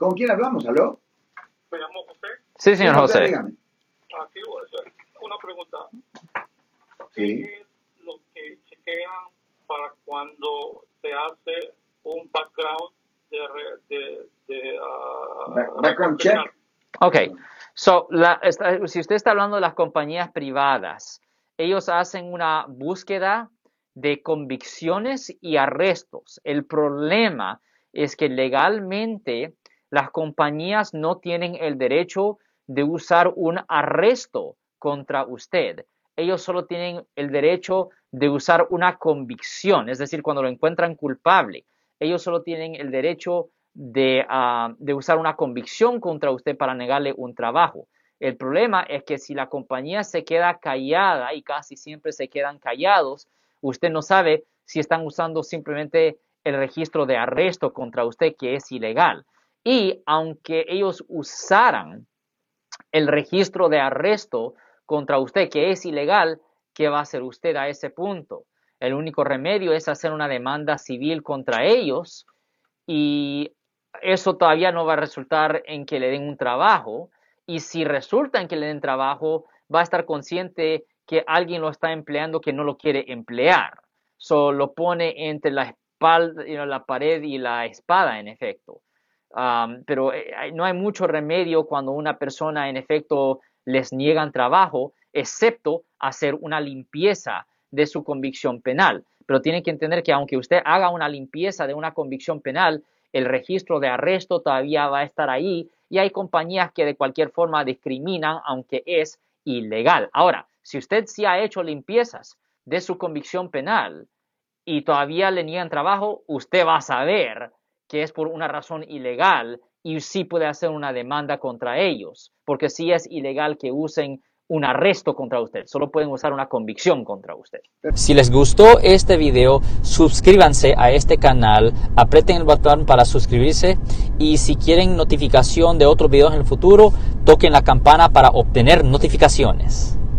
¿Con quién hablamos? ¿Aló? Me llamo José. Sí, señor Sí, José. dígame. Aquí voy a hacer una pregunta. Sí. ¿Qué es lo que chequean para cuando se hace un background de, de, de ah, Back- background check. Ok, so, la- si usted está hablando de las compañías privadas, ellos hacen una búsqueda de convicciones y arrestos. El problema es que legalmente las compañías no tienen el derecho de usar un arresto contra usted. Ellos solo tienen el derecho de usar una convicción, es decir, cuando lo encuentran culpable. Ellos solo tienen el derecho de, ah, de usar una convicción contra usted para negarle un trabajo. El problema es que si la compañía se queda callada y casi siempre se quedan callados, usted no sabe si están usando simplemente el registro de arresto contra usted, que es ilegal. Y aunque ellos usaran el registro de arresto contra usted, que es ilegal, ¿qué va a hacer usted a ese punto? El único remedio es hacer una demanda civil contra ellos y eso todavía no va a resultar en que le den un trabajo. Y si resulta en que le den trabajo, va a estar consciente que alguien lo está empleando que no lo quiere emplear. So, lo pone entre la espalda, la pared y la espada, en efecto. Pero eh, no hay mucho remedio cuando una persona, en efecto, les niegan trabajo, excepto hacer una limpieza de su convicción penal. Pero tienen que entender que aunque usted haga una limpieza de una convicción penal, el registro de arresto todavía va a estar ahí y hay compañías que de cualquier forma discriminan aunque es ilegal. Ahora, si usted sí ha hecho limpiezas de su convicción penal y todavía le niegan trabajo, usted va a saber que es por una razón ilegal y sí puede hacer una demanda contra ellos, porque sí es ilegal que usen un arresto contra usted, solo pueden usar una convicción contra usted. Si les gustó este video, suscríbanse a este canal, aprieten el botón para suscribirse y si quieren notificación de otros videos en el futuro, toquen la campana para obtener notificaciones.